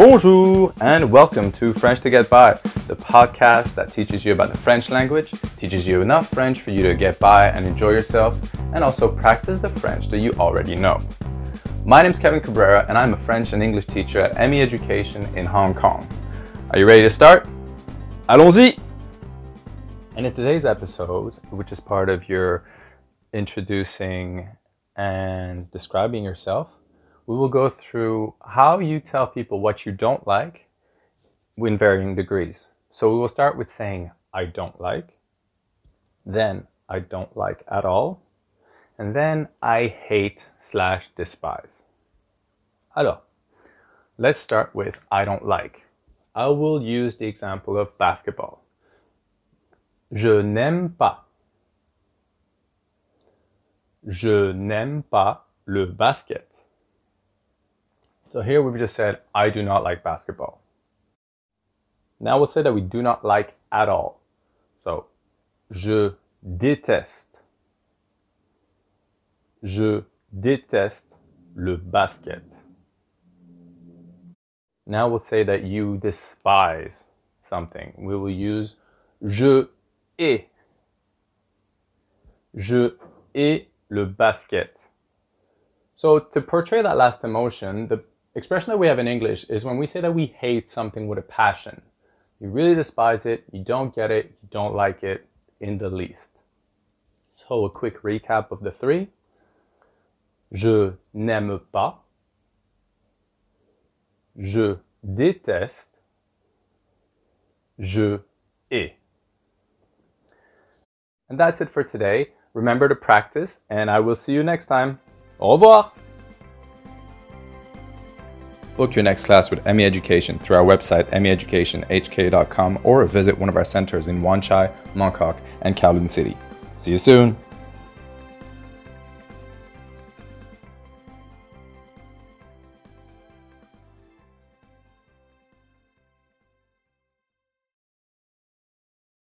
Bonjour and welcome to French to Get By, the podcast that teaches you about the French language, teaches you enough French for you to get by and enjoy yourself, and also practice the French that you already know. My name is Kevin Cabrera and I'm a French and English teacher at ME Education in Hong Kong. Are you ready to start? Allons-y! And in today's episode, which is part of your introducing and describing yourself, we will go through how you tell people what you don't like in varying degrees. So we will start with saying, I don't like, then I don't like at all, and then I hate slash despise. Alors, let's start with I don't like. I will use the example of basketball. Je n'aime pas. Je n'aime pas le basket. So here we've just said, I do not like basketball. Now we'll say that we do not like at all. So, je déteste. Je déteste le basket. Now we'll say that you despise something. We will use je hais. Je hais le basket. So to portray that last emotion, the expression that we have in English is when we say that we hate something with a passion. You really despise it, you don't get it, you don't like it in the least. So a quick recap of the three. Je n'aime pas. Je déteste. Je hais. And that's it for today. Remember to practice, and I will see you next time. Au revoir! Book your next class with ME Education through our website, meeducationhk.com, or visit one of our centers in Wan Chai, Mongkok, and Kowloon City. See you soon!